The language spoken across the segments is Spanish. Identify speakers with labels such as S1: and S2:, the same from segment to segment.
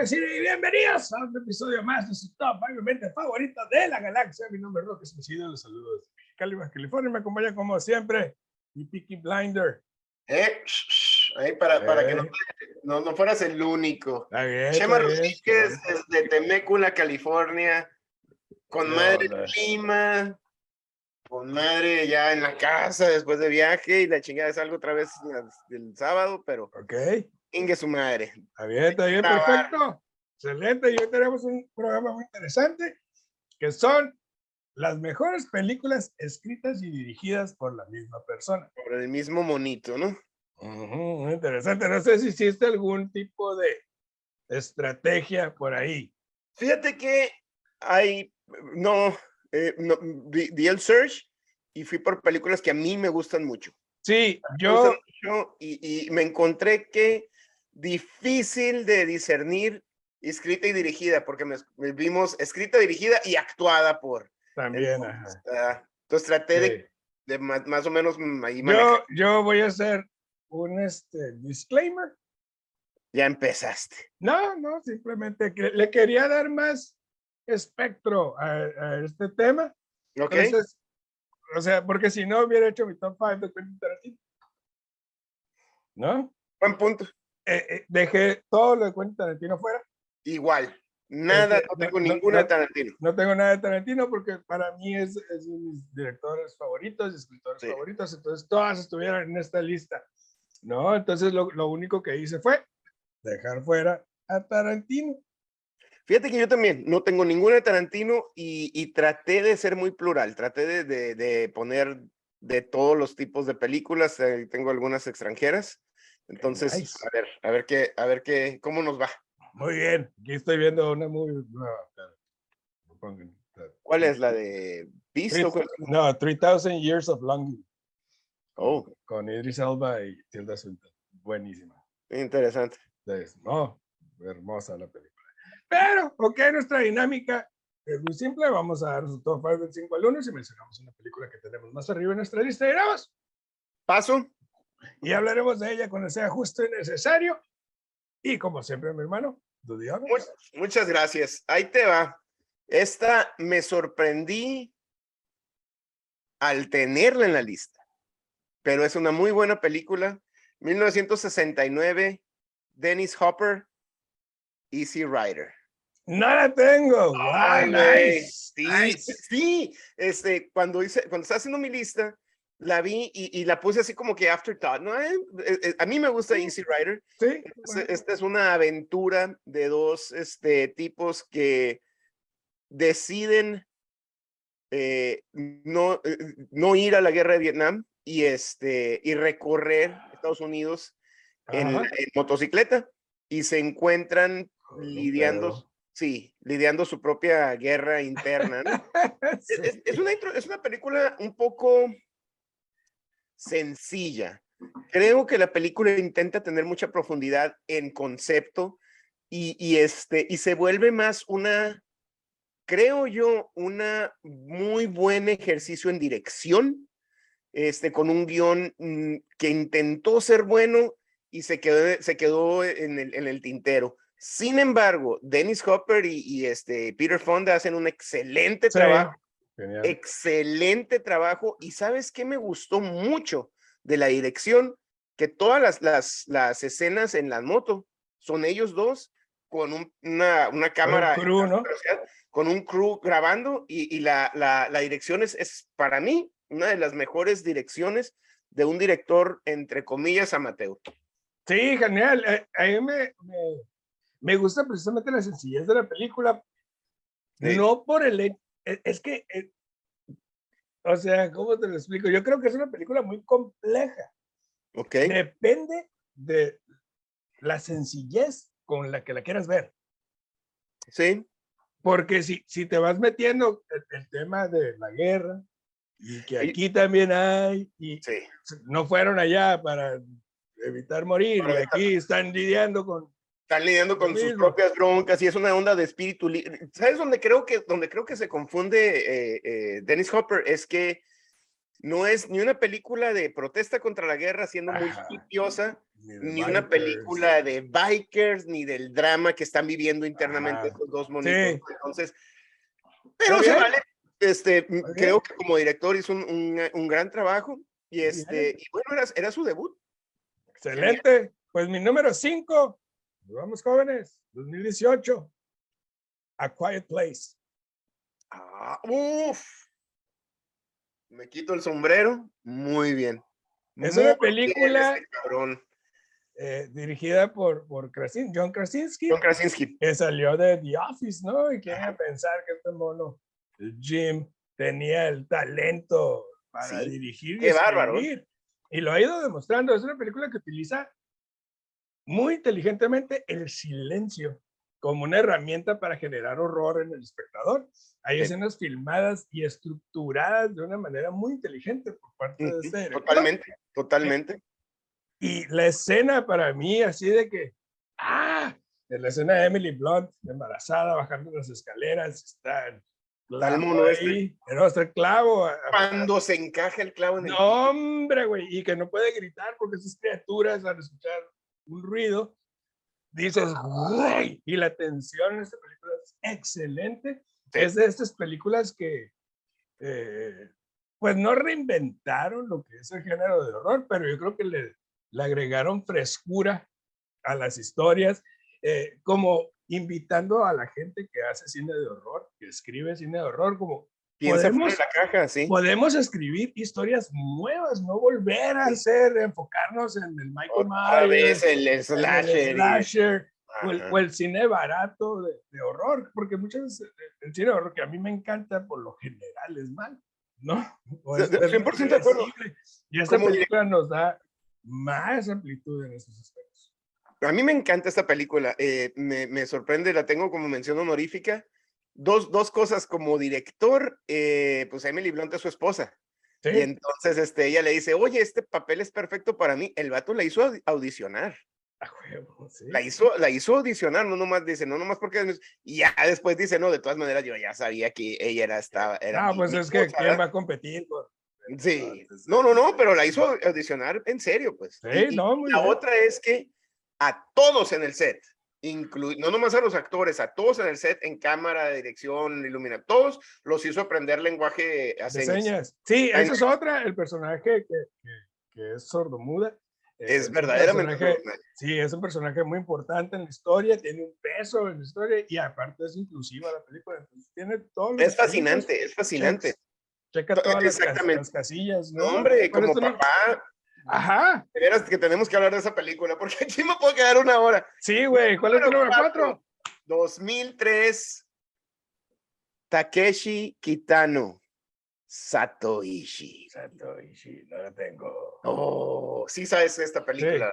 S1: decir y bienvenidos a otro episodio más de su top 5 favorito de la galaxia. Mi nombre es Roque Especido, los saludos de Cali, California. Me acompaña como siempre mi Peaky Blinder.
S2: Eh, ahí para, para que no,
S1: Eh.
S2: no, no fueras el único.
S1: Está bien,
S2: Chema Rodríguez desde Temécula, California, con
S1: No,
S2: madre prima, con madre ya en la casa después de viaje y la chingada salgo otra vez el sábado, pero
S1: Ok,
S2: ingue su madre.
S1: está bien, está bien, perfecto. Excelente. Y hoy tenemos un programa muy interesante que son las mejores películas escritas y dirigidas por la misma persona.
S2: Por el mismo monito, ¿no?
S1: Ujú, muy interesante. No sé si hiciste algún tipo de estrategia por ahí.
S2: Fíjate que hay, no, eh, no vi, vi el search y fui por películas que a mí me gustan mucho.
S1: Sí, yo,
S2: mucho y, y me encontré que difícil de discernir escrita y dirigida, porque me, me vimos escrita, dirigida y actuada por.
S1: también. Ajá,
S2: Ah, entonces traté de,
S1: sí.
S2: de ma- más, o menos mm, ahí.
S1: Yo, yo voy a hacer un este, disclaimer.
S2: Ya empezaste.
S1: No, no, simplemente que le quería dar más espectro a, a este tema.
S2: ¿Ok?
S1: Entonces, o sea, porque si no hubiera hecho mi top 5 de Quentin Tarantino. ¿No?
S2: Buen punto.
S1: Eh, eh, dejé todo lo de Quentin Tarantino fuera.
S2: Igual. Nada,
S1: que
S2: no
S1: no-
S2: tengo
S1: no-
S2: ninguna
S1: no-
S2: de Tarantino.
S1: No tengo nada de Tarantino porque para mí es, es de mis directores favoritos escritores
S2: Sí.
S1: favoritos. Entonces, todas estuvieron en esta lista. ¿No? Entonces, lo, lo único que hice fue dejar fuera a Tarantino.
S2: Fíjate que yo también no tengo ninguna de Tarantino y, y traté de ser muy plural, traté de, de- de poner de todos los tipos de películas, tengo algunas extranjeras, entonces
S1: nice.
S2: a ver, a ver qué, a ver qué, cómo nos va.
S1: Muy bien. Aquí estoy viendo una pongo en-
S2: ¿Cuál es la de Beast? o cuál?
S1: No, 3000 Years of Longing.
S2: Oh,
S1: Con Idris Elba y Tilda Swinton. Buenísima.
S2: interesante.
S1: Entonces, no, hermosa la película. Pero, ok, nuestra dinámica es muy simple. Vamos a dar su top 5 del 5 al 1 y mencionamos una película que tenemos más arriba en nuestra lista y grabamos.
S2: Paso.
S1: Y hablaremos de ella cuando sea justo y necesario. Y como siempre, mi hermano.
S2: Much- muchas gracias. Ahí te va. Esta me sorprendí al tenerla en la lista, pero es una muy buena película. 1969, Dennis Hopper, Easy Rider.
S1: No la tengo. Wow,
S2: güey,
S1: nice,
S2: Sí,
S1: nice.
S2: sí. Este, cuando hice, cuando estaba haciendo mi lista, la vi y, y la puse así como que afterthought, ¿no? Eh, eh, eh, a mí me gusta
S1: Sí.
S2: Easy Rider.
S1: Sí, bueno,
S2: Esta es una aventura de dos este, tipos que deciden eh, no, no ir a la guerra de Vietnam y, este, y recorrer Estados Unidos en, motocicleta y se encuentran lidiando, sí, lidiando su propia guerra interna. ¿no? Es,
S1: Sí.
S2: es- es una, intro- es una película un poco sencilla. Creo que la película intenta tener mucha profundidad en concepto y, y este, y se vuelve más una, creo yo, una muy buen ejercicio en dirección, este, con un guion mm, que intentó ser bueno y se quedó, se quedó en el, en el tintero. Sin embargo, Dennis Hopper y, y, este, Peter Fonda hacen un excelente
S1: Sí,
S2: trabajo
S1: genial.
S2: excelente trabajo y sabes qué me gustó mucho de la dirección que todas las, las, las escenas en la moto son ellos dos con un- una, una cámara con un crew grabando y, y la, la, la dirección es, es para mí una de las mejores direcciones de un director entre comillas amateur.
S1: Sí, genial. Eh, A mí me, me, me gusta precisamente la sencillez de la película.
S2: Sí.
S1: No por el... e- Es que, eh, o sea, ¿cómo te lo explico? Yo creo que es una película muy compleja.
S2: ¿Ok?
S1: Depende de la sencillez con la que la quieras ver.
S2: Sí,
S1: Porque si, si te vas metiendo el, el tema de la guerra, y que
S2: Y-
S1: aquí también hay, y
S2: sí.
S1: no fueron allá para evitar morir,
S2: Para
S1: y
S2: evitar-
S1: aquí están lidiando con...
S2: están lidiando con sus propias broncas y es una onda de espíritu. ¿Sabes dónde creo que, donde creo que se confunde eh, eh, Dennis Hopper? Es que No es ni una película de protesta contra la guerra siendo muy
S1: Ajá.
S2: hipiosa,
S1: de
S2: ni una película de bikers, ni del drama que están viviendo internamente estos dos monitos.
S1: Sí.
S2: Entonces, pero se vale. Este, m-
S1: bien.
S2: creo que como director hizo un, un- un gran trabajo y este, y bueno, era, era su debut.
S1: Excelente. Pues mi número 5. Vamos jóvenes. 2018. A Quiet Place.
S2: Ah, uf. Me quito el sombrero. Muy bien.
S1: Es
S2: Muy
S1: una
S2: bien
S1: película
S2: ese cabrón.
S1: eh, dirigida por, por Krasin- John Krasinski,
S2: John Krasinski.
S1: que salió de The Office, ¿no? Y a pensar que este mono, el Jim, tenía el talento para
S2: Sí,
S1: dirigir y
S2: qué bárbaro.
S1: Y lo ha ido demostrando. Es una película que utiliza muy inteligentemente el silencio como una herramienta para generar horror en el espectador. Hay
S2: Sí.
S1: escenas filmadas y estructuradas de una manera muy inteligente por parte de este director.
S2: Totalmente, totalmente.
S1: Y la escena para mí, así de que, ah, la escena de Emily Blunt, embarazada, bajando las escaleras, está el clavo
S2: este.
S1: ahí, no, está el clavo.
S2: Cuando se encaja el clavo en el
S1: No, hombre, güey, y que no puede gritar porque esas criaturas al escuchar un ruido, dices, güey, y la tensión en esta película es excelente. Es de estas películas que, eh, pues no reinventaron lo que es el género de horror, pero yo creo que le, le agregaron frescura a las historias, eh, como invitando a la gente que hace cine de horror, que escribe cine de horror, como
S2: Piensa fuera
S1: podemos-
S2: de la caja, sí.
S1: podemos escribir historias nuevas, no volver a hacer, enfocarnos en el Michael
S2: Otra vez
S1: Myers,
S2: el
S1: en el
S2: slasher. y-
S1: slasher, o, el, o el cine barato de, de horror, porque muchas veces el cine de horror que a mí me encanta por lo general es mal, ¿no? O es-
S2: de-
S1: es
S2: 100% de acuerdo.
S1: Y esta película nos da más amplitud en esos aspectos.
S2: A mí me encanta esta película. eh, me, me sorprende, la tengo como mención honorífica. Dos, dos cosas como director, eh, pues Emily Blunt es su esposa.
S1: Sí,
S2: Y entonces este, ella le dice, oye, este papel es perfecto para mí. El vato la hizo audi- audicionar.
S1: huevo, sí.
S2: La hizo, la hizo audicionar, no nomás dice, no nomás porque... Y ya después dice, no, de todas maneras yo ya sabía que ella era, estaba, era
S1: Ah,
S2: mi-
S1: pues
S2: mi
S1: es que ¿quién
S2: ¿verdad?
S1: va a competir?
S2: Sí, no, no, no, pero la hizo audicionar en serio, pues.
S1: Sí,
S2: y
S1: no, muy
S2: la
S1: bien.
S2: otra es que a todos en el set, inclu- no nomás a los actores, a todos en el set, en cámara, dirección, ilumina, todos los hizo aprender lenguaje a señas.
S1: señas. Sí, esa es otra, el personaje que, que- que es sordomuda. eh,
S2: Es
S1: un
S2: verdaderamente.
S1: Sí, es un personaje muy importante en la historia, tiene un peso en la historia y aparte es inclusiva la película. Entonces tiene todo.
S2: Es fascinante, es fascinante.
S1: Checa
S2: To-
S1: todas las, las casillas.
S2: No, hombre,
S1: Pero
S2: como
S1: esto no-
S2: papá,
S1: Ajá,
S2: de veras que tenemos que hablar de esa película, porque aquí me puedo quedar una hora.
S1: sí, güey. ¿Cuál es tu número cuatro?
S2: 2003, Takeshi Kitano, Satoishi.
S1: Satoshi, no la tengo.
S2: Oh, sí sabes esta película.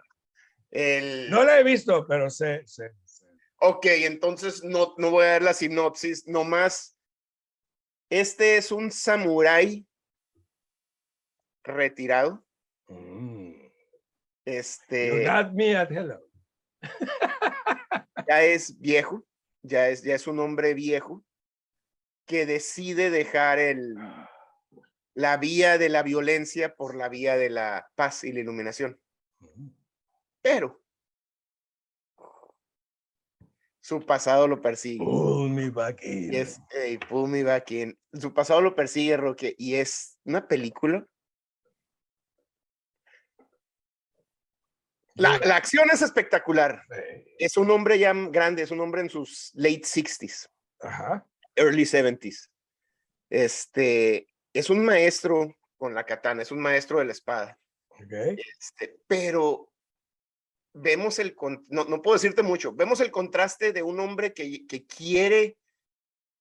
S2: El...
S1: No la he visto, pero sé, sé, sé.
S2: Ok, entonces no, no voy a dar la sinopsis, nomás. Este es un samurái retirado.
S1: Mm. You
S2: Este
S1: got me at hello.
S2: ya es viejo, ya es, ya es un hombre viejo que decide dejar el, la vía de la violencia por la vía de la paz y la iluminación. Pero su pasado lo persigue.
S1: Pull me back in.
S2: Y es, hey, pull me back in. Su pasado lo persigue, Roque, y es una película. La, la acción es espectacular. Es un hombre ya grande, es un hombre en sus late 60s,
S1: Ajá.
S2: early 70s. Este, es un maestro con la katana, es un maestro de la espada.
S1: Ok.
S2: Este, pero vemos el, no, no puedo decirte mucho, vemos el contraste de un hombre que, que quiere,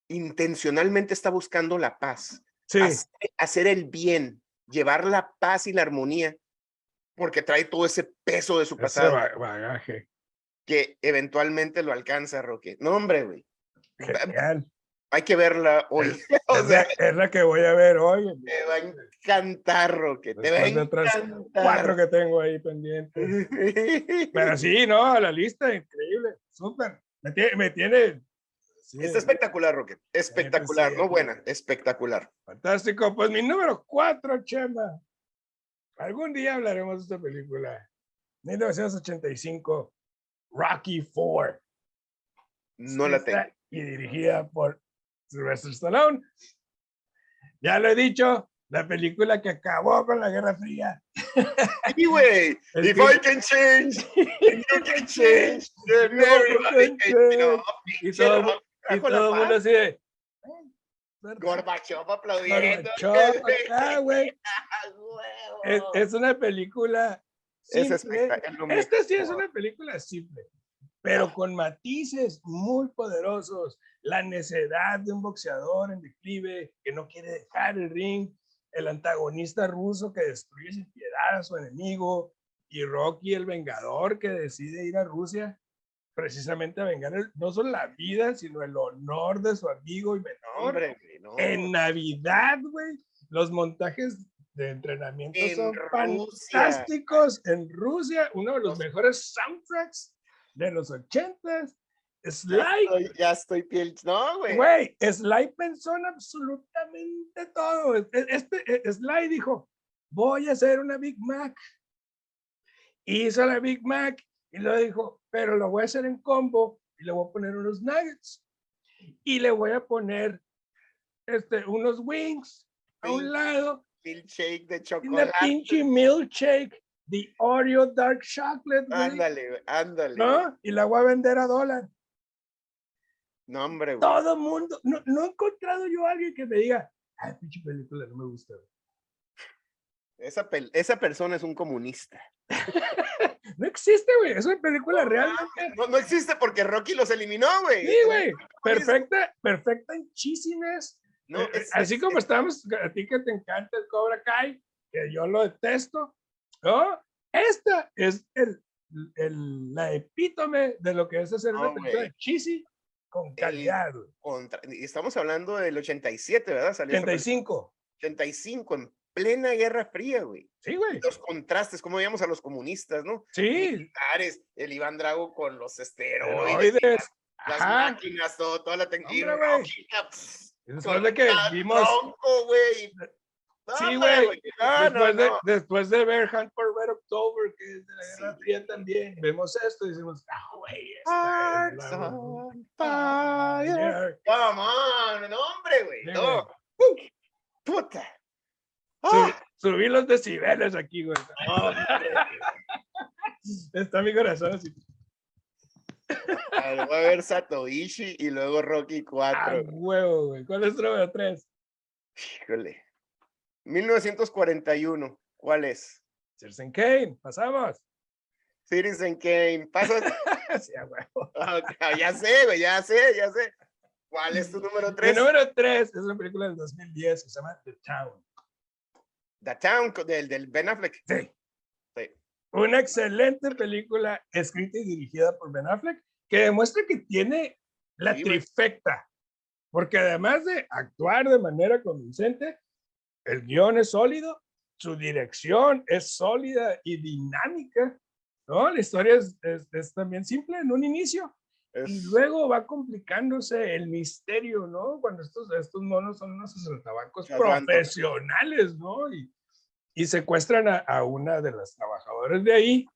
S2: intencionalmente está buscando la paz,
S1: Sí.
S2: hacer, hacer el bien, llevar la paz y la armonía, porque trae todo ese peso de su
S1: Ese
S2: pasado
S1: ba- bagaje.
S2: que eventualmente lo alcanza, Roque. No, hombre, güey,
S1: Genial.
S2: hay que verla hoy. o
S1: Es
S2: sea,
S1: la, es la que voy a ver hoy.
S2: te va a encantar, Roque, te va a
S1: otras cuatro
S2: encantar.
S1: que tengo ahí pendientes. Pero sí, no, la lista, increíble, súper. Me tiene, me tiene Así
S2: Está
S1: es.
S2: espectacular, Rocket. Espectacular,
S1: sí.
S2: no buena, espectacular.
S1: Fantástico. Pues mi número cuatro, Chema. Algún día hablaremos de esta película. 1985, Rocky Four.
S2: No la tengo.
S1: Y dirigida por Sylvester Stallone. Ya lo he dicho, la película que acabó con la Guerra Fría.
S2: Sí, güey. If I can change, you can change. then
S1: You
S2: everybody
S1: can
S2: can, you know,
S1: Y todo, y todo el mundo así de. "Eh, ¿verdad?
S2: Gorbachev aplaudiendo.
S1: Gorbachev acá, güey.
S2: Ah,
S1: Es, es una película.
S2: Es
S1: simple.
S2: espectacular.
S1: Esta sí es una película simple, pero con matices muy poderosos. La necedad de un boxeador en declive que no quiere dejar el ring, el antagonista ruso que destruye sin piedad a su enemigo, y Rocky el vengador que decide ir a Rusia precisamente a vengar el- no solo la vida, sino el honor de su amigo y menor.
S2: Hombre, no.
S1: En Navidad, güey, los montajes de entrenamiento
S2: En
S1: son
S2: Rusia.
S1: fantásticos en Rusia, uno de los mejores soundtracks de los ochentas.
S2: Ya
S1: Sly,
S2: estoy, ya estoy piel. No, güey.
S1: güey, Sly pensó en absolutamente todo. E- Este, e- Sly dijo, voy a hacer una Big Mac. Hizo la Big Mac y lo dijo, pero lo voy a hacer en combo y le voy a poner unos nuggets y le voy a poner este, unos wings a un lado
S2: Milkshake de
S1: y una
S2: chocolate.
S1: pinche milkshake de Oreo Dark Chocolate, güey,
S2: Ándale, ándale.
S1: ¿no? Y la voy a vender a dólar.
S2: No, hombre, güey.
S1: Todo mundo, no, no he encontrado yo a alguien que me diga, ay, pinche película, no me gusta. güey".
S2: Esa, pel- esa persona es un comunista.
S1: No existe, güey, es una película
S2: No
S1: realmente.
S2: No, no existe porque Rocky los eliminó, güey.
S1: Sí, güey, perfecta, perfecta en cheesiness.
S2: No,
S1: Eh,
S2: es-
S1: así
S2: es-
S1: como estamos, a ti que te encanta el Cobra Kai, que yo lo detesto, ¿no? Esta es el, el- la epítome de lo que es hacer una película de cheesy con calidad. güey.
S2: contra- estamos hablando del 87, ¿verdad? Salió esa película.
S1: 85.
S2: 85, en plena Guerra Fría, güey.
S1: Sí, güey.
S2: Los contrastes, como veíamos a los comunistas, ¿no?
S1: Sí.
S2: Militares, el Iván Drago con los esteroides, las máquinas, todo, toda la tecnología.
S1: Después de que vimos,
S2: güey.
S1: Sí, güey.
S2: No, no,
S1: después, de,
S2: no.
S1: después de ver Hunt for Red October, que es de la Guerra
S2: Sí.
S1: Fría también, vemos esto y decimos, ah, güey, esta es
S2: Hearts
S1: la-
S2: on fire. Come on, no, hombre, güey.
S1: Sí,
S2: No. Puta. Ah,
S1: subí los decibeles aquí, güey. Está mi corazón así.
S2: A ver, voy a ver Satoishi y luego Rocky
S1: Ah,
S2: 4.
S1: huevo, güey. ¿Cuál es tu número 3?
S2: Híjole. 1941. ¿Cuál es?
S1: Citizen Kane, pasamos.
S2: Citizen Kane. Pasa.
S1: Sí, a huevo.
S2: Ok, ya sé, güey, ya sé, ya sé. ¿Cuál es tu número
S1: Mi
S2: 3?
S1: número 3 es una película del 2010 que se llama The Town.
S2: The Town, del, del Ben Affleck.
S1: Sí.
S2: Sí.
S1: Una excelente película escrita y dirigida por Ben Affleck que demuestra que tiene la
S2: Sí,
S1: trifecta. Porque además de actuar de manera convincente, el guion es sólido, su dirección es sólida y dinámica. ¿no? La historia es, es- es también simple en un inicio y
S2: Es-
S1: luego va complicándose el misterio, ¿no? Cuando estos, estos monos son unos tabacos
S2: Chazantos.
S1: profesionales, ¿no? Y, y secuestran a, a una de las trabajadoras de ahí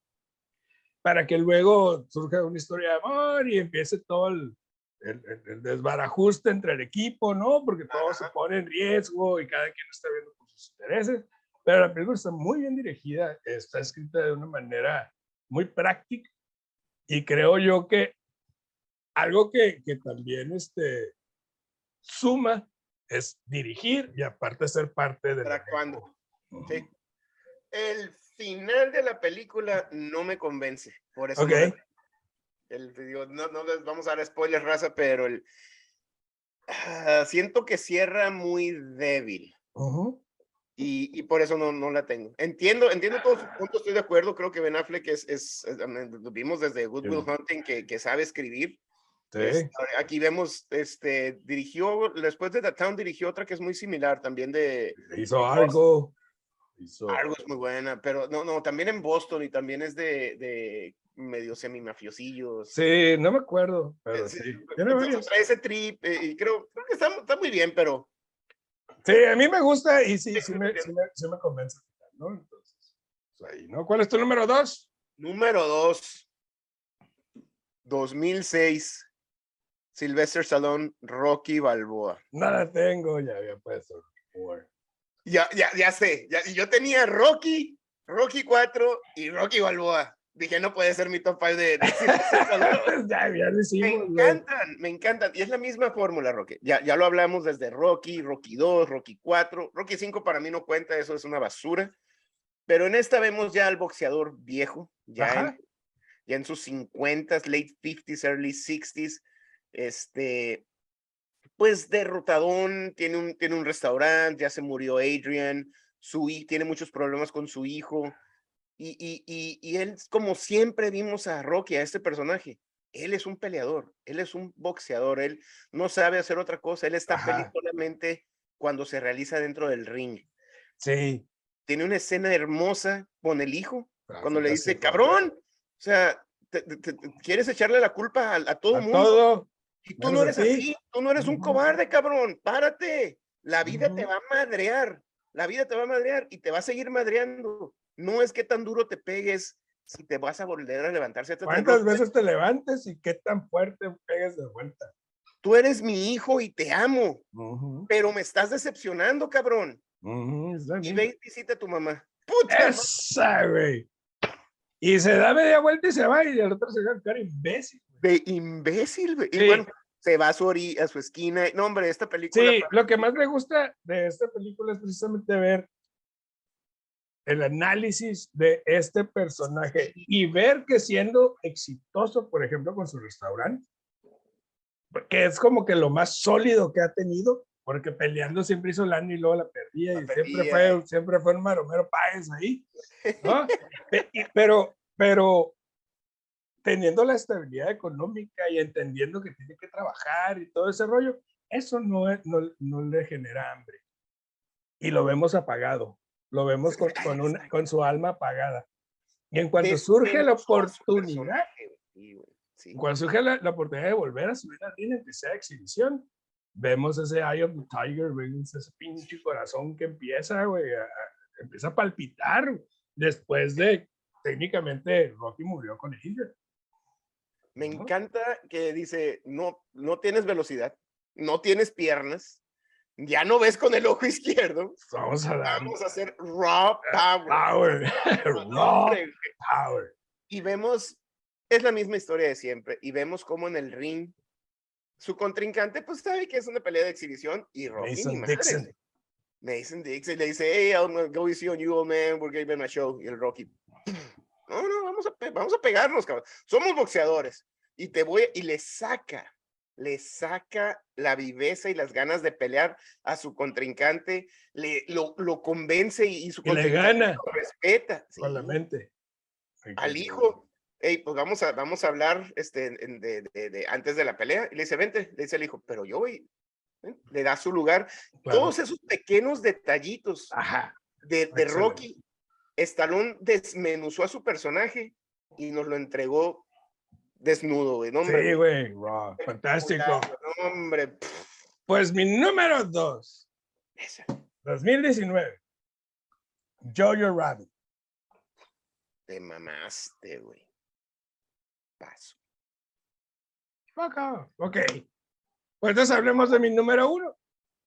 S1: para que luego surja una historia de amor y empiece todo el, el- el- desbarajuste entre el equipo, ¿no? Porque todo se
S2: Ajá.
S1: pone en riesgo y cada quien está viendo por sus intereses. Pero la película está muy bien dirigida, está escrita de una manera muy práctica y creo yo que algo que, que también este, suma es dirigir y aparte ser parte de
S2: Estar actuando. Sí. El final de la película no me convence. Por eso. no
S1: Ok.
S2: la- el, digo, no, no les vamos a dar spoilers, raza, pero el, ah, siento que cierra muy débil. Y, y por eso no, no la tengo. Entiendo, entiendo todos sus puntos, estoy de acuerdo. Creo que Ben Affleck es, es, es- vimos desde Good Will Hunting, que, que sabe escribir. Este, aquí vemos, este, dirigió, después de The Town, dirigió otra que es muy similar, también de,
S1: Hizo algo. Hizo
S2: algo es muy buena, pero no, no, también en Boston y también es de, de medio semi-mafiosillos.
S1: Sí, no me acuerdo, pero
S2: sí,
S1: sí.
S2: Entonces trae ese trip eh, y creo, creo que está, está muy bien, pero
S1: Sí, a mí me gusta y sí,
S2: Sí,
S1: me, me, me convence, ¿no? Entonces, pues ahí, ¿no? ¿Cuál es tu número dos?
S2: número dos, 2006, Sylvester Stallone, Rocky Balboa.
S1: No la tengo, ya había puesto.
S2: Ya, ya, ya sé, ya, yo tenía Rocky, Rocky 4 y Rocky Balboa. Dije, no puede ser mi top 5 de, de Sylvester Stallone.
S1: ya, ya lo
S2: Me encantan, me encantan. Y es la misma fórmula, Rocky. Ya, ya lo hablamos desde Rocky, Rocky 2, Rocky 4. Rocky 5 para mí no cuenta, eso es una basura. Pero en esta vemos ya al boxeador viejo, ya, en, ya en sus 50s, late 50s, early 60s. Este, pues derrotadón, tiene un, tiene un restaurante, ya se murió Adrian, su, tiene muchos problemas con su hijo. Y, y, y, y él, como siempre vimos a Rocky, a este personaje, él es un peleador, él es un boxeador, él no sabe hacer otra cosa, él está feliz
S1: Ajá.
S2: solamente cuando se realiza dentro del ring.
S1: Sí.
S2: Tiene una escena hermosa con el hijo,
S1: Ah,
S2: cuando le dice, cabrón, o sea, te- te- te- quieres echarle la culpa a, a todo
S1: A
S2: mundo.
S1: todo.
S2: Y tú no
S1: a
S2: eres así, tú no eres un cobarde, cabrón, párate. La vida te va a madrear, la vida te va a madrear y te va a seguir madreando. No es que tan duro te pegues si te vas a volver a levantar.
S1: ¿Cuántas veces te levantes y qué tan fuerte pegues de vuelta?
S2: Tú eres mi hijo y te amo, pero me estás decepcionando, cabrón. Y ve y visita a tu mamá. Puta,
S1: Esa, güey. Y se da media vuelta y se va y el otro se queda cara imbécil.
S2: De imbécil, güey. Y
S1: Sí.
S2: bueno, se va a su, ori- a su esquina. No, hombre, esta película.
S1: Sí, lo que más me gusta de esta película es precisamente ver el análisis de este personaje y ver que siendo exitoso, por ejemplo, con su restaurante, que es como que lo más sólido que ha tenido, porque peleando siempre hizo lana y luego la perdía
S2: La
S1: y siempre
S2: perdía.
S1: fue, siempre fue un maromero Páez ahí, ¿no? Pero, pero teniendo la estabilidad económica y entendiendo que tiene que trabajar y todo ese rollo, eso no, es- no, no le genera hambre. Y lo vemos apagado, lo vemos con, con, una- con su alma apagada. Y en cuanto surge la oportunidad.
S2: Sí,
S1: cuando surge la, la oportunidad de volver a subir al ring, que sea exhibición, vemos ese Eye of the Tiger, vemos ese pinche corazón que empieza, güey, a- a- empieza a palpitar después de, técnicamente, Rocky murió con Adrian.
S2: Me encanta que dice, no, no tienes velocidad, no tienes piernas, ya no ves con el ojo izquierdo,
S1: Vamos a dar
S2: vamos a hacer raw power.
S1: power, raw
S2: güey.
S1: power.
S2: Y vemos, es la misma historia de siempre, y vemos cómo en el ring, su contrincante, pues sabe que es una pelea de exhibición, y Rocky,
S1: Mason Dixon.
S2: Mason Dixon le dice, hey, I'm gonna go easy on you, old man, we're giving a show, y el Rocky, no, no, vamos a, vamos a pegarnos, cabrón, somos boxeadores, y te voy, y le saca, le saca la viveza y las ganas de pelear a su contrincante, le, lo, lo convence y, y su
S1: Y le
S2: contrincante
S1: gana.
S2: lo respeta. Sí
S1: mente.
S2: al hijo, hey, pues vamos a, vamos a hablar este, de, de- de- antes de la pelea. Y le dice, vente, le dice el hijo, pero yo voy. ven", Le da su lugar.
S1: Claro.
S2: Todos esos pequeños detallitos
S1: Ajá.
S2: de, de. Rocky, Stallone desmenuzó a su personaje y nos lo entregó desnudo, güey. No, hombre,
S1: Sí, güey, raw, fantástico.
S2: No, hombre, pff,
S1: Pues mi número dos,
S2: esa.
S1: 2019, Jojo Rabbit.
S2: te mamaste, güey. Paso.
S1: Fuck off. Ok. Pues entonces hablemos de mi número uno,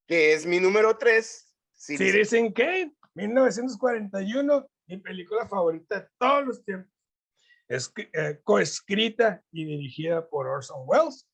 S2: Que es mi número tres. Citizen
S1: Citizen Kane, 1941, mi película favorita de todos los tiempos. Es eh, coescrita y dirigida por Orson Welles.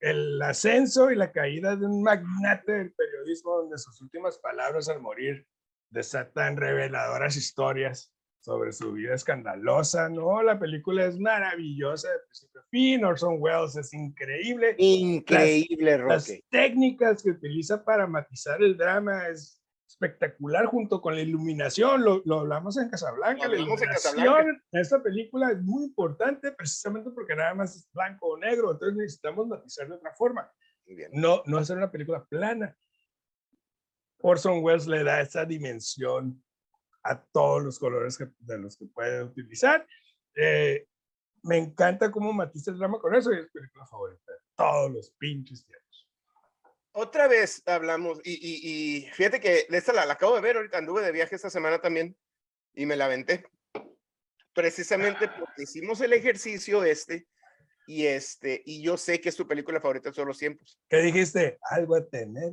S1: El ascenso y la caída de un magnate del periodismo donde sus últimas palabras al morir desatan reveladoras historias sobre su vida escandalosa, ¿no? La película es maravillosa de principio a fin, Orson Welles es increíble.
S2: Increíble,
S1: Las
S2: Rocky.
S1: técnicas que utiliza para matizar el drama es espectacular junto con la iluminación, lo, lo hablamos en Casablanca,
S2: Lo
S1: la
S2: hablamos en
S1: iluminación
S2: Casablanca.
S1: en esta película es muy importante precisamente porque nada más es blanco o negro, entonces necesitamos matizar de otra forma,
S2: bien.
S1: no, no hacer una película plana. Orson Welles le da esa dimensión a todos los colores que- de los que puede utilizar. Eh, me encanta cómo matiza el drama con eso y es película favorita de todos los pinches tiempos.
S2: Otra vez hablamos, y, y, y fíjate que esta la, la, acabo de ver ahorita, anduve de viaje esta semana también y me la aventé. Precisamente porque hicimos el ejercicio este y este, y yo sé que es tu película favorita de todos los tiempos.
S1: ¿Qué dijiste? Algo a tener.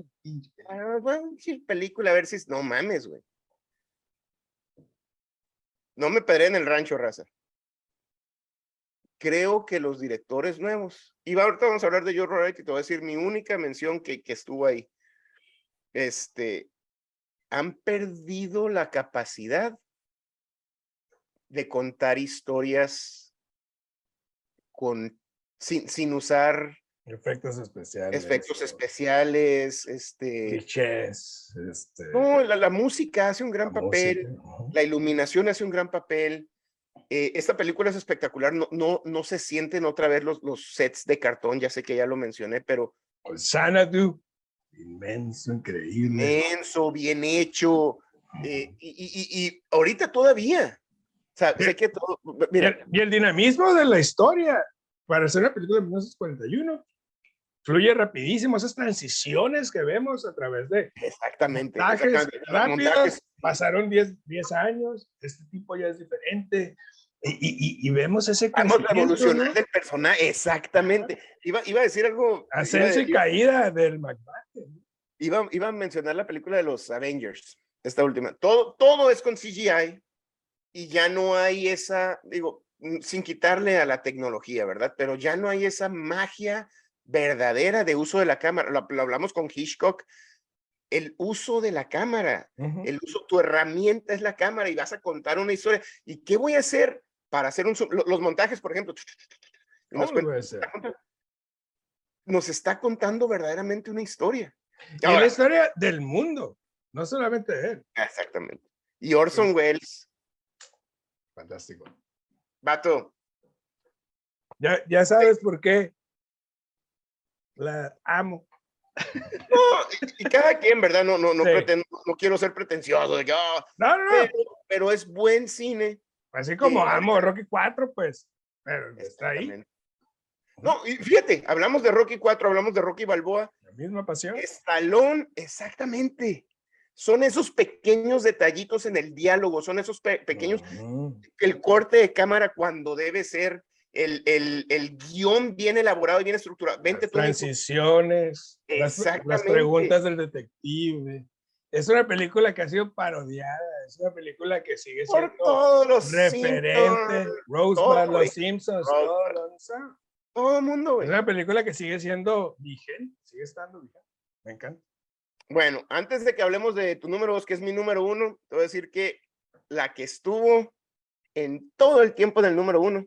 S2: Ah, bueno, película, a ver si, no mames, güey. No me pedré en el rancho, raza. Creo que los directores nuevos, y ahorita vamos a hablar de Joe Wright y te voy a decir mi única mención que, que estuvo ahí. Este, han perdido la capacidad de contar historias con, sin, sin usar
S1: efectos especiales.
S2: Efectos especiales, este.
S1: Clichés, este.
S2: No, la, la, música hace un gran papel, música, -huh. la iluminación hace un gran papel. Eh, esta película es espectacular, no, no, no se sienten otra vez los, los sets de cartón, ya sé que ya lo mencioné, pero.
S1: Xanadu, inmenso, increíble.
S2: Inmenso, bien hecho. Eh, y, y, y, ahorita todavía. O sea, sé que todo. Mira.
S1: Y el dinamismo de la historia para hacer una película de 1941 fluye rapidísimo esas transiciones que vemos a través de
S2: exactamente,
S1: montajes
S2: exactamente.
S1: rápidos,
S2: Montajes.
S1: Pasaron 10, 10 años, este tipo ya es diferente y, y, y vemos ese
S2: Vamos a evolucionar
S1: ¿no?
S2: del personaje, exactamente. Iba, iba a decir algo.
S1: ascenso y caída del McBath.
S2: iba, iba a mencionar la película de los Avengers, esta última. Todo, todo es con CGI y ya no hay esa, digo, sin quitarle a la tecnología, ¿verdad? Pero ya no hay esa magia verdadera de uso de la cámara. Lo, lo hablamos con Hitchcock. El uso de la cámara,
S1: Uh -huh.
S2: el uso, tu herramienta es la cámara y vas a contar una historia. ¿Y qué voy a hacer para hacer un, los montajes, por ejemplo?
S1: Nos,
S2: cuenta, nos está contando verdaderamente una historia.
S1: Y Ahora, la historia del mundo, no solamente de él.
S2: Exactamente. Y Orson sí. Welles.
S1: Fantástico.
S2: Vato.
S1: Ya, ya sabes por qué la amo.
S2: No, y, y cada quien, ¿verdad? No, no, no, sí. pretendo, no quiero ser pretencioso. De que, oh,
S1: no, no,
S2: pero, pero, es buen cine.
S1: Así como sí, amo Rocky 4, pues. Pero está ahí.
S2: No, y fíjate, hablamos de Rocky 4, hablamos de Rocky Balboa.
S1: La misma pasión.
S2: Estalón, exactamente. Son esos pequeños detallitos en el diálogo, son esos pe pequeños, uh -huh. el corte de cámara cuando debe ser, el, el, el guion bien elaborado y bien estructurado. Vente
S1: las transiciones, las, las, preguntas del detective. Es una película que ha sido parodiada, es una película que sigue siendo
S2: Por todos los
S1: referente,
S2: todo,
S1: Los Simpsons, todo, todo,
S2: todo el mundo.
S1: Es una película que sigue siendo vigente, sigue estando vigente. Me encanta.
S2: Bueno, antes de que hablemos de tu número dos, que es mi número uno, te voy a decir que la que estuvo en todo el tiempo del número uno.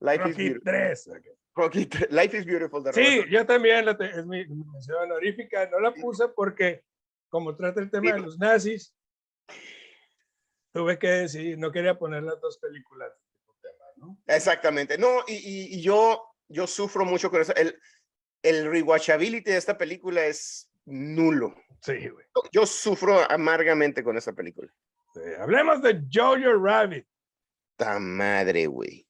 S1: Life Rocky is Beautiful. 3. Okay.
S2: Rocky 3. Life is Beautiful. De
S1: sí, yo también, la es mi, mención honorífica. No la puse porque, como trata el tema de los nazis, tuve que decidir, no quería poner las dos películas.
S2: ¿no? Exactamente. No, y, y, y yo, yo sufro mucho con eso. El, el rewatchability de esta película es nulo.
S1: Sí, güey.
S2: Yo sufro amargamente con esta película.
S1: Sí, hablemos de Jojo Rabbit.
S2: Ta madre, güey.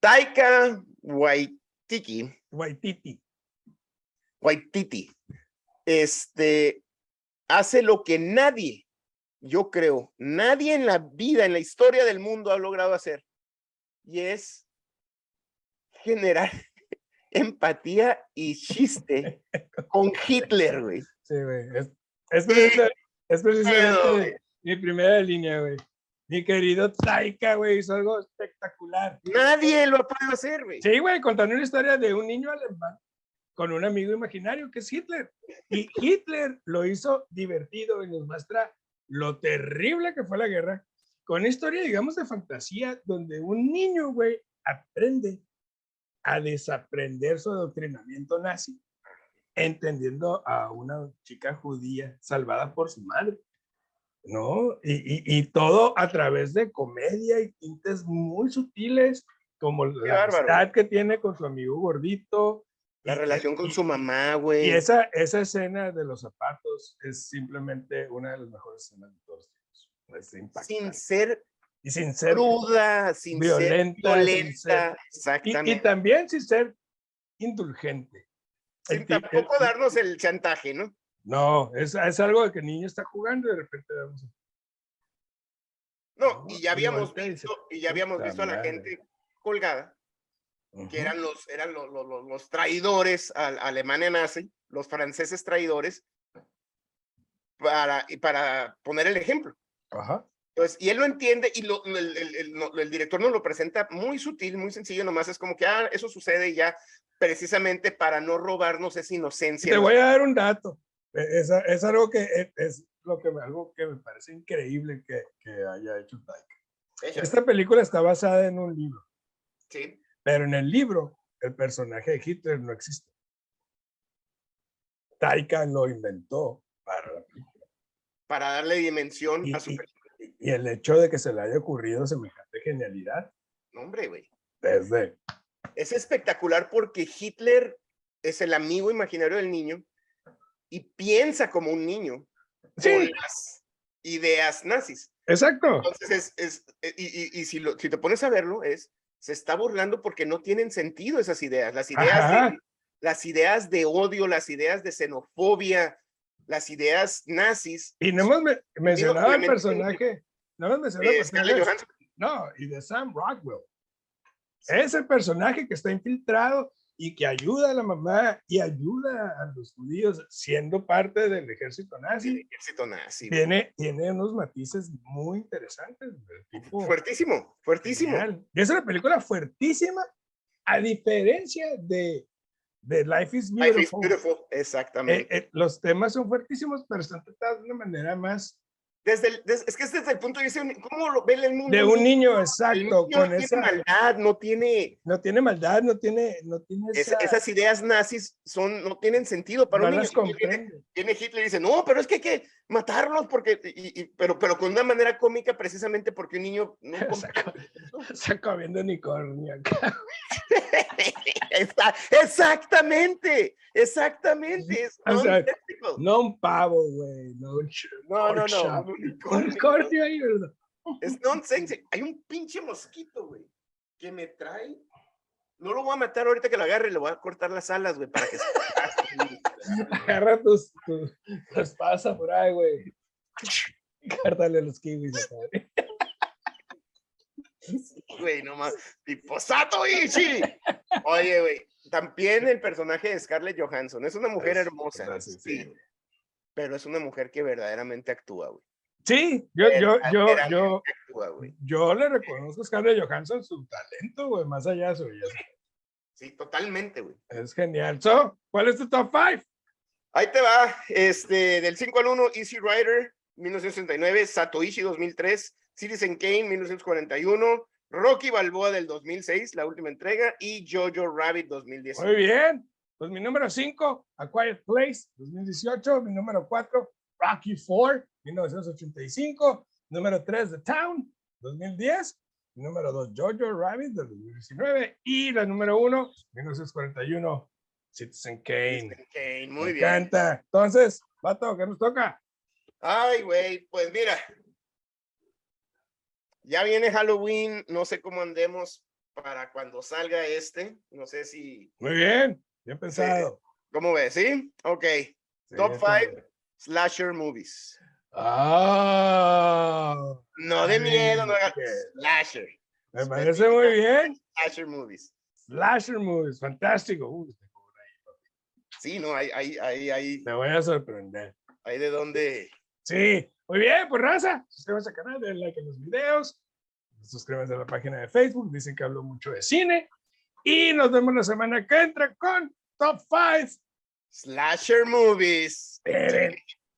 S2: Taika Waititi.
S1: Waititi.
S2: Waititi. Este hace lo que nadie, yo creo, nadie en la vida, en la historia del mundo ha logrado hacer. Y es generar empatía y chiste con Hitler, güey.
S1: Sí, güey. Es, es, precisamente, es precisamente mi primera línea, güey. Mi querido Taika, güey, hizo algo espectacular.
S2: Nadie lo puede hacer, güey.
S1: Sí, güey, contando una historia de un niño alemán con un amigo imaginario que es Hitler. Y Hitler lo hizo divertido y nos muestra lo terrible que fue la guerra con una historia, digamos, de fantasía donde un niño, güey, aprende a desaprender su adoctrinamiento nazi, entendiendo a una chica judía salvada por su madre, ¿no? Y, y, y todo a través de comedia y tintes muy sutiles, como
S2: Qué
S1: la amistad que tiene con su amigo gordito.
S2: La
S1: y-
S2: relación con su mamá, güey.
S1: Y esa, esa escena de los zapatos es simplemente una de las mejores escenas de todos los tiempos.
S2: Sin ser
S1: y sin ser
S2: cruda, sin
S1: violenta,
S2: ser
S1: sin
S2: violenta, exactamente.
S1: y también sin ser indulgente.
S2: Sin
S1: El ti- el-
S2: tampoco darnos el chantaje, ¿no?
S1: No, es, es algo de que el niño está jugando y de repente vemos.
S2: No,
S1: No,
S2: y ya habíamos visto, y ya habíamos
S1: "Puta
S2: visto a la
S1: madre".
S2: gente colgada, que eran los, eran los, los, los- traidores a Alemania nazi, los franceses traidores, para, y para poner el ejemplo.
S1: Ajá.
S2: Entonces, y él lo entiende y lo, el, el- el- el director nos lo presenta muy sutil, muy sencillo, nomás es como que, ah, eso sucede y ya, precisamente para no robarnos esa inocencia.
S1: Te voy a dar un dato. E- Es, es algo que es, es lo que me- algo que me parece increíble que, que haya hecho Taika. Esta película está basada en un libro,
S2: Sí,
S1: pero en el libro el personaje de Hitler no existe. Taika lo inventó para la película.
S2: para darle dimensión
S1: Y,
S2: a su
S1: y-
S2: película.
S1: y el hecho de que se le haya ocurrido semejante genialidad
S2: No, Hombre, güey.
S1: desde
S2: Es espectacular porque Hitler es el amigo imaginario del niño y piensa como un niño con las ideas nazis.
S1: exacto.
S2: Entonces, es, es- eh, y, y- y si, lo, si te pones a verlo, es, se está burlando porque no tienen sentido esas ideas. Las ideas, de, las ideas de odio, las ideas de xenofobia, las ideas nazis
S1: Y no hemos me- mencionado
S2: obviamente,
S1: personaje, no hemos mencionado
S2: Scarlett
S1: personaje, no, y de Sam Rockwell. Ese personaje que está infiltrado y que ayuda a la mamá y ayuda a los judíos siendo parte del ejército
S2: El
S1: nazi,
S2: ejército nazi.
S1: tiene, tiene unos matices muy interesantes. El tipo
S2: Fuertísimo, fuertísimo.
S1: genial. Es una película fuertísima, a diferencia de, de Life is
S2: Life is
S1: Beautiful.
S2: beautiful,
S1: Eh,
S2: Exactamente.
S1: eh, los temas son fuertísimos, pero están tratados de una manera más
S2: Desde el, des- es que es desde el punto de vista, ¿cómo lo ve el mundo?
S1: de un niño, exacto,
S2: niño
S1: con
S2: no
S1: esa,
S2: tiene maldad, no tiene,
S1: no tiene maldad, no tiene, no tiene
S2: esa-
S1: esa,
S2: esas ideas nazis son, no tienen sentido para
S1: no
S2: un niño.
S1: las
S2: viene, viene Hitler y dice, no, pero es que hay que matarlos porque, y- y- pero, pero con una manera cómica precisamente porque un niño no
S1: está comiendo unicornio.
S2: Está, exactamente, exactamente. Es
S1: O sea,
S2: nonsensical.
S1: No un pavo, güey, no
S2: no, no, unicornio.
S1: unicornio ahí, ¿verdad?
S2: Es nonsense. Hay un pinche mosquito, güey, que me trae. No lo voy a matar ahorita que lo agarre, le voy a cortar las alas, güey, para que se.
S1: Agarra tus, tus, tu espada por ahí, güey. Cártale los kiwis. acá.
S2: Güey, no más. Tipo Sato Ichi. Oye, güey. También el personaje de Scarlett Johansson es una mujer
S1: Es-
S2: hermosa.
S1: gracias, sí,
S2: sí,
S1: güey.
S2: pero es una mujer que verdaderamente actúa, güey.
S1: Sí, yo, yo, yo, yo, yo le reconozco a Scarlett Johansson su talento, güey, más allá de su.
S2: Sí, totalmente, güey.
S1: Es genial. So, ¿cuál es tu top five?
S2: Ahí te va, este, del 5 al 1, Easy Rider, 1969, Satoichi, 2003, Citizen Kane, 1941, Rocky Balboa del 2006, la última entrega, y Jojo Rabbit, 2010.
S1: Muy bien. Pues mi número 5, A Quiet Place, 2018. Mi número 4, Rocky 4, 1985. Número 3, The Town, 2010. Mi número 2, Jojo Rabbit, del 2019. Y la número 1, 1941, Citizen Kane.
S2: Citizen Kane, muy
S1: Me
S2: bien.
S1: encanta. Entonces, Vato, ¿qué nos toca?
S2: Ay, güey, pues mira. Ya viene Halloween, no sé cómo andemos para cuando salga este, no sé si,
S1: Muy bien. Bien pensado.
S2: ¿cómo ves? ¿Sí? Ok,
S1: Sí,
S2: top
S1: está
S2: five.
S1: bien.
S2: slasher movies.
S1: Ah,
S2: No de miedo, no haga-
S1: Ok.
S2: slasher.
S1: me parece muy bien.
S2: Slasher movies.
S1: Slasher movies, fantástico. Uy,
S2: Sí, no, hay, hay, hay, hay,
S1: te voy a sorprender.
S2: hay de dónde.
S1: Sí, muy bien, pues raza. Suscríbanse al canal, denle like a los videos. Suscríbanse a la página de Facebook. Dicen que hablo mucho de cine. Y nos vemos la semana que entra con Top 5.
S2: Slasher movies.
S1: Teren,